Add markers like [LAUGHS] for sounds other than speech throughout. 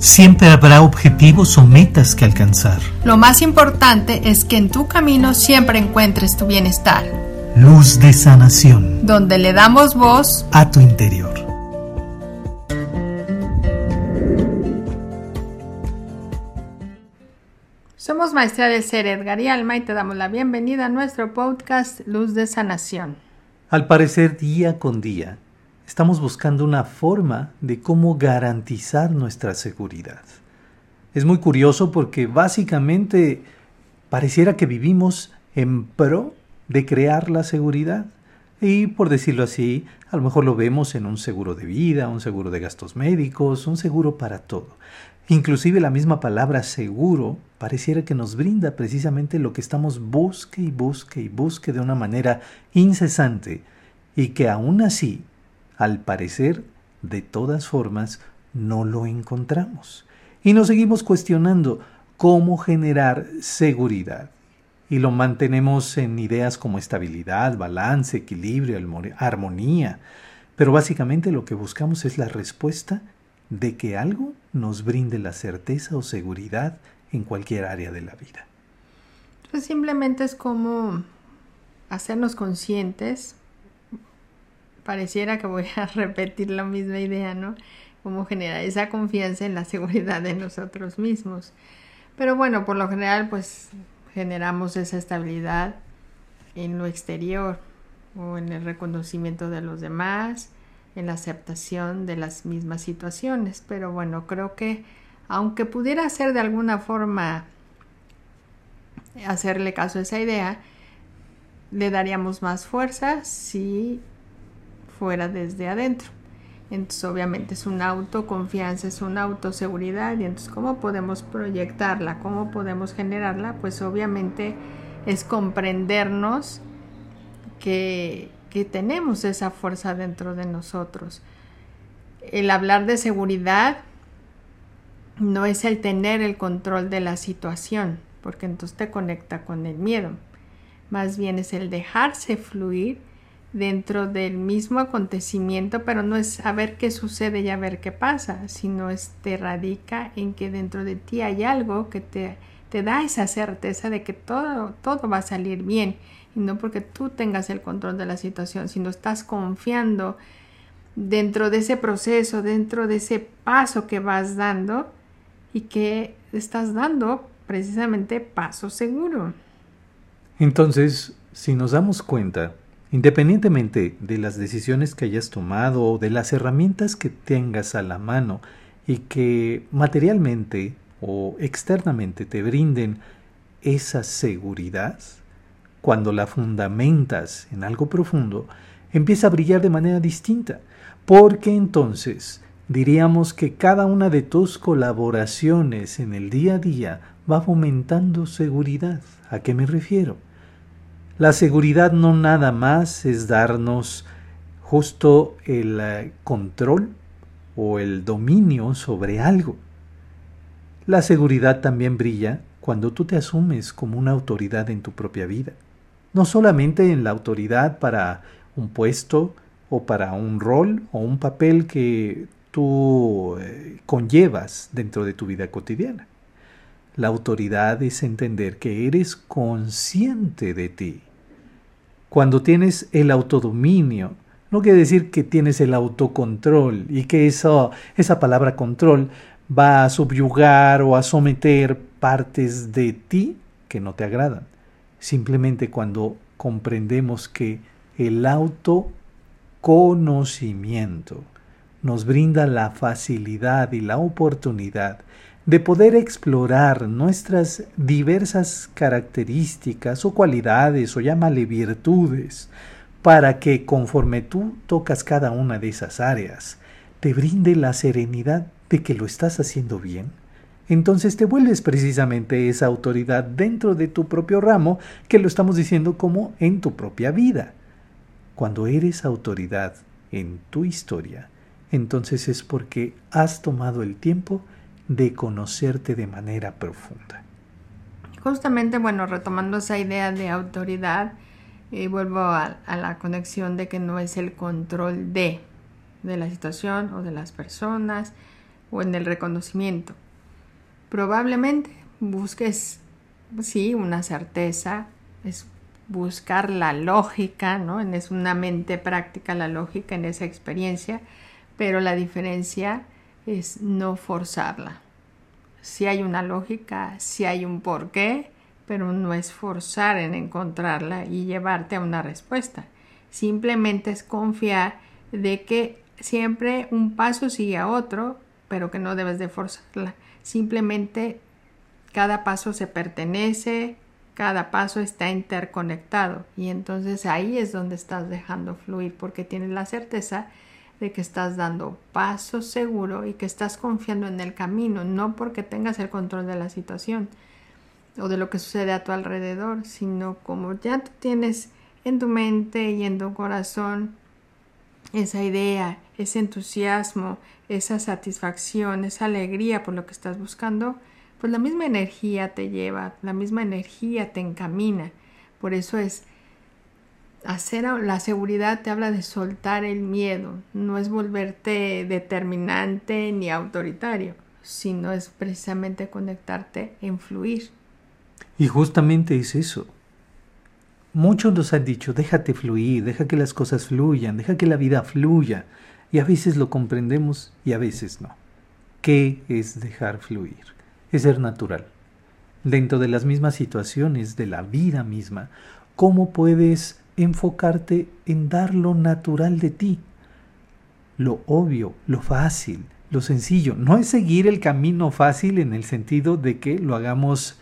Siempre habrá objetivos o metas que alcanzar. Lo más importante es que en tu camino siempre encuentres tu bienestar. Luz de sanación. Donde le damos voz a tu interior. Somos Maestría del Ser Edgar y Alma y te damos la bienvenida a nuestro podcast Luz de Sanación. Al parecer, día con día, Estamos buscando una forma de cómo garantizar nuestra seguridad. Es muy curioso porque básicamente pareciera que vivimos en pro de crear la seguridad. Y por decirlo así, a lo mejor lo vemos en un seguro de vida, un seguro de gastos médicos, un seguro para todo. Inclusive la misma palabra seguro pareciera que nos brinda precisamente lo que estamos busque y busque y busque de una manera incesante y que aún así al parecer, de todas formas, no lo encontramos. Y nos seguimos cuestionando cómo generar seguridad. Y lo mantenemos en ideas como estabilidad, balance, equilibrio, armonía. Pero básicamente lo que buscamos es la respuesta de que algo nos brinde la certeza o seguridad en cualquier área de la vida. Pues simplemente es como hacernos conscientes pareciera que voy a [LAUGHS] repetir la misma idea, ¿no? Cómo generar esa confianza en la seguridad de nosotros mismos. Pero bueno, por lo general, pues generamos esa estabilidad en lo exterior o en el reconocimiento de los demás, en la aceptación de las mismas situaciones. Pero bueno, creo que aunque pudiera ser de alguna forma hacerle caso a esa idea, le daríamos más fuerza si fuera desde adentro. Entonces obviamente es una autoconfianza, es una autoseguridad y entonces cómo podemos proyectarla, cómo podemos generarla, pues obviamente es comprendernos que, que tenemos esa fuerza dentro de nosotros. El hablar de seguridad no es el tener el control de la situación, porque entonces te conecta con el miedo. Más bien es el dejarse fluir dentro del mismo acontecimiento, pero no es saber qué sucede y a ver qué pasa, sino este radica en que dentro de ti hay algo que te, te da esa certeza de que todo, todo va a salir bien, y no porque tú tengas el control de la situación, sino estás confiando dentro de ese proceso, dentro de ese paso que vas dando y que estás dando precisamente paso seguro. Entonces, si nos damos cuenta, Independientemente de las decisiones que hayas tomado o de las herramientas que tengas a la mano y que materialmente o externamente te brinden esa seguridad, cuando la fundamentas en algo profundo, empieza a brillar de manera distinta, porque entonces diríamos que cada una de tus colaboraciones en el día a día va fomentando seguridad. ¿A qué me refiero? La seguridad no nada más es darnos justo el eh, control o el dominio sobre algo. La seguridad también brilla cuando tú te asumes como una autoridad en tu propia vida. No solamente en la autoridad para un puesto o para un rol o un papel que tú eh, conllevas dentro de tu vida cotidiana. La autoridad es entender que eres consciente de ti cuando tienes el autodominio, no quiere decir que tienes el autocontrol y que eso, esa palabra control va a subyugar o a someter partes de ti que no te agradan. Simplemente cuando comprendemos que el autoconocimiento nos brinda la facilidad y la oportunidad de poder explorar nuestras diversas características o cualidades o llámale virtudes, para que conforme tú tocas cada una de esas áreas, te brinde la serenidad de que lo estás haciendo bien, entonces te vuelves precisamente esa autoridad dentro de tu propio ramo que lo estamos diciendo como en tu propia vida. Cuando eres autoridad en tu historia, entonces es porque has tomado el tiempo de conocerte de manera profunda. Justamente, bueno, retomando esa idea de autoridad, eh, vuelvo a, la conexión de que no es el control de, de la situación o de las personas, o en el reconocimiento. Probablemente busques, sí, una certeza, es buscar la lógica, ¿no? Es una mente práctica la lógica en esa experiencia, pero la diferencia es no forzarla. Si hay una lógica, si hay un porqué, pero no es forzar en encontrarla y llevarte a una respuesta. Simplemente es confiar de que siempre un paso sigue a otro, pero que no debes de forzarla. Simplemente cada paso se pertenece, cada paso está interconectado y entonces ahí es donde estás dejando fluir porque tienes la certeza de que estás dando paso seguro y que estás confiando en el camino, no porque tengas el control de la situación o de lo que sucede a tu alrededor, sino como ya tú tienes en tu mente y en tu corazón esa idea, ese entusiasmo, esa satisfacción, esa alegría por lo que estás buscando, pues la misma energía te lleva, la misma energía te encamina. Por eso es hacer la seguridad te habla de soltar el miedo, no es volverte determinante ni autoritario, sino es precisamente conectarte en fluir. Y justamente es eso. Muchos nos han dicho, déjate fluir, deja que las cosas fluyan, deja que la vida fluya. Y a veces lo comprendemos y a veces no. ¿Qué es dejar fluir? Es ser natural. Dentro de las mismas situaciones de la vida misma, ¿cómo puedes enfocarte en dar lo natural de ti? Lo obvio, lo fácil, lo sencillo. No es seguir el camino fácil en el sentido de que lo hagamos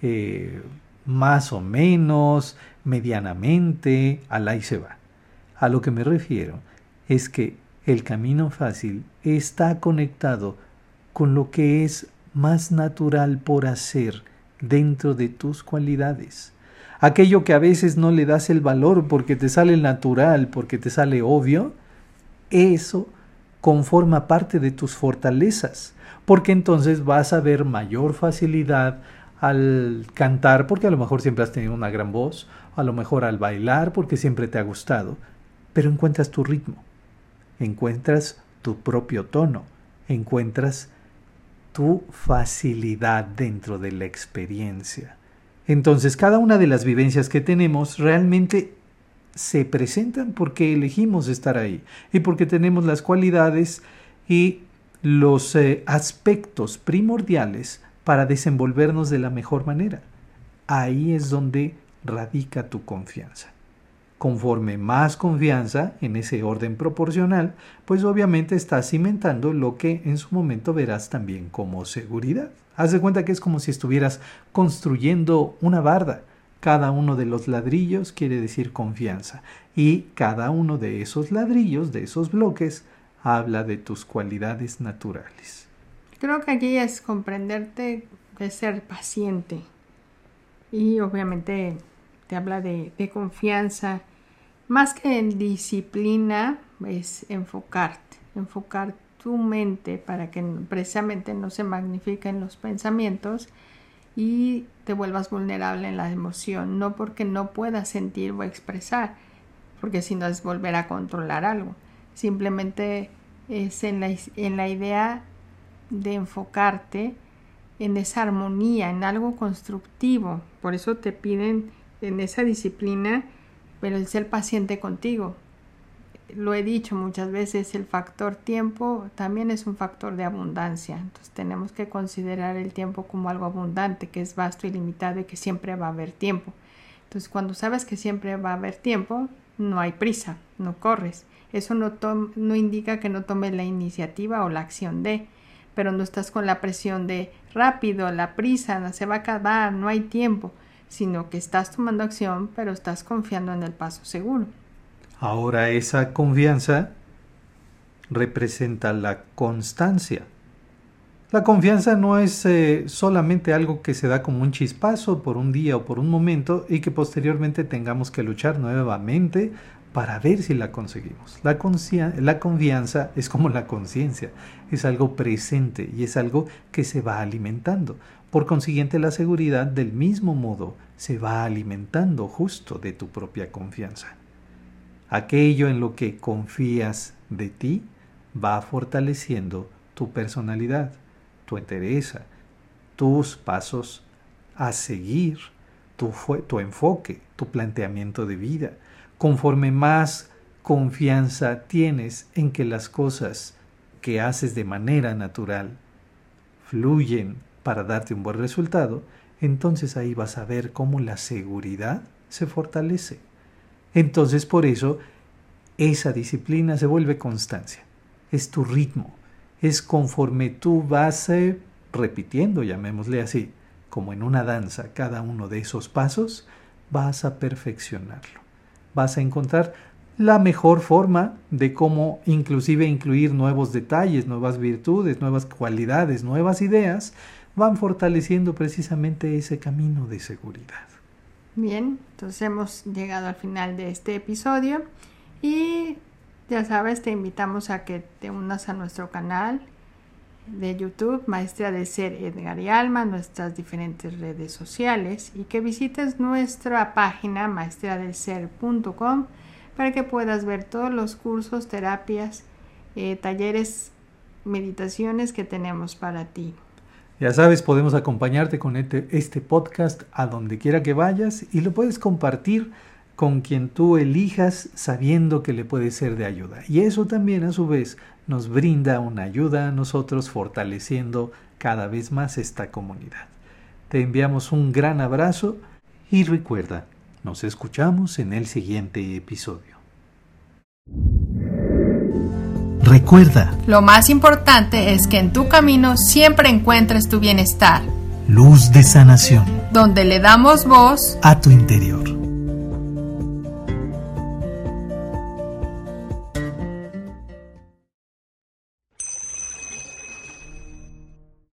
eh, más o menos, medianamente, al ahí se va. A lo que me refiero es que el camino fácil está conectado con lo que es más natural por hacer dentro de tus cualidades. Aquello que a veces no le das el valor porque te sale natural, porque te sale obvio, eso conforma parte de tus fortalezas, porque entonces vas a ver mayor facilidad al cantar porque a lo mejor siempre has tenido una gran voz, a lo mejor al bailar porque siempre te ha gustado, pero encuentras tu ritmo, encuentras tu propio tono, encuentras tu facilidad dentro de la experiencia. Entonces cada una de las vivencias que tenemos realmente se presentan porque elegimos estar ahí y porque tenemos las cualidades y los eh, aspectos primordiales para desenvolvernos de la mejor manera. Ahí es donde radica tu confianza. Conforme más confianza en ese orden proporcional, pues obviamente estás cimentando lo que en su momento verás también como seguridad. Haz de cuenta que es como si estuvieras construyendo una barda. Cada uno de los ladrillos quiere decir confianza y cada uno de esos ladrillos, de esos bloques, habla de tus cualidades naturales. Creo que aquí es comprenderte, es ser paciente. Y obviamente te habla de, confianza. Más que en disciplina, es enfocarte, enfocar tu mente para que precisamente no se magnifiquen los pensamientos y te vuelvas vulnerable en la emoción, no porque no puedas sentir o expresar, porque si no es volver a controlar algo, simplemente es en la, en la idea de enfocarte en esa armonía, en algo constructivo. Por eso te piden en esa disciplina, pero el ser paciente contigo. Lo he dicho muchas veces, el factor tiempo también es un factor de abundancia. Entonces tenemos que considerar el tiempo como algo abundante, que es vasto y limitado y que siempre va a haber tiempo. Entonces cuando sabes que siempre va a haber tiempo, no hay prisa, no corres. Eso no, no indica que no tomes la iniciativa o la acción de, pero no estás con la presión de rápido, la prisa, se va a acabar, no hay tiempo, sino que estás tomando acción, pero estás confiando en el paso seguro. Ahora esa confianza representa la constancia. La confianza no es eh, solamente algo que se da como un chispazo por un día o por un momento y que posteriormente tengamos que luchar nuevamente para ver si la conseguimos. La, la confianza es como la conciencia, es algo presente y es algo que se va alimentando. Por consiguiente, la seguridad del mismo modo se va alimentando justo de tu propia confianza. Aquello en lo que confías de ti va fortaleciendo tu personalidad, tu entereza, tus pasos a seguir, tu, enfoque, tu planteamiento de vida. Conforme más confianza tienes en que las cosas que haces de manera natural fluyen para darte un buen resultado, entonces ahí vas a ver cómo la seguridad se fortalece. Entonces por eso esa disciplina se vuelve constancia, es tu ritmo, es conforme tú vas eh, repitiendo, llamémosle así, como en una danza, cada uno de esos pasos, vas a perfeccionarlo. Vas a encontrar la mejor forma de cómo inclusive incluir nuevos detalles, nuevas virtudes, nuevas cualidades, nuevas ideas, van fortaleciendo precisamente ese camino de seguridad. Bien, entonces hemos llegado al final de este episodio y ya sabes, te invitamos a que te unas a nuestro canal de YouTube, Maestría del Ser Edgar y Alma, nuestras diferentes redes sociales y que visites nuestra página maestriadelser.com para que puedas ver todos los cursos, terapias, eh, talleres, meditaciones que tenemos para ti. Ya sabes, podemos acompañarte con este, este podcast a donde quiera que vayas y lo puedes compartir con quien tú elijas sabiendo que le puede ser de ayuda. Y eso también a su vez nos brinda una ayuda a nosotros fortaleciendo cada vez más esta comunidad. Te enviamos un gran abrazo y recuerda, nos escuchamos en el siguiente episodio. Recuerda, lo más importante es que en tu camino siempre encuentres tu bienestar. Luz de sanación. Donde le damos voz a tu interior.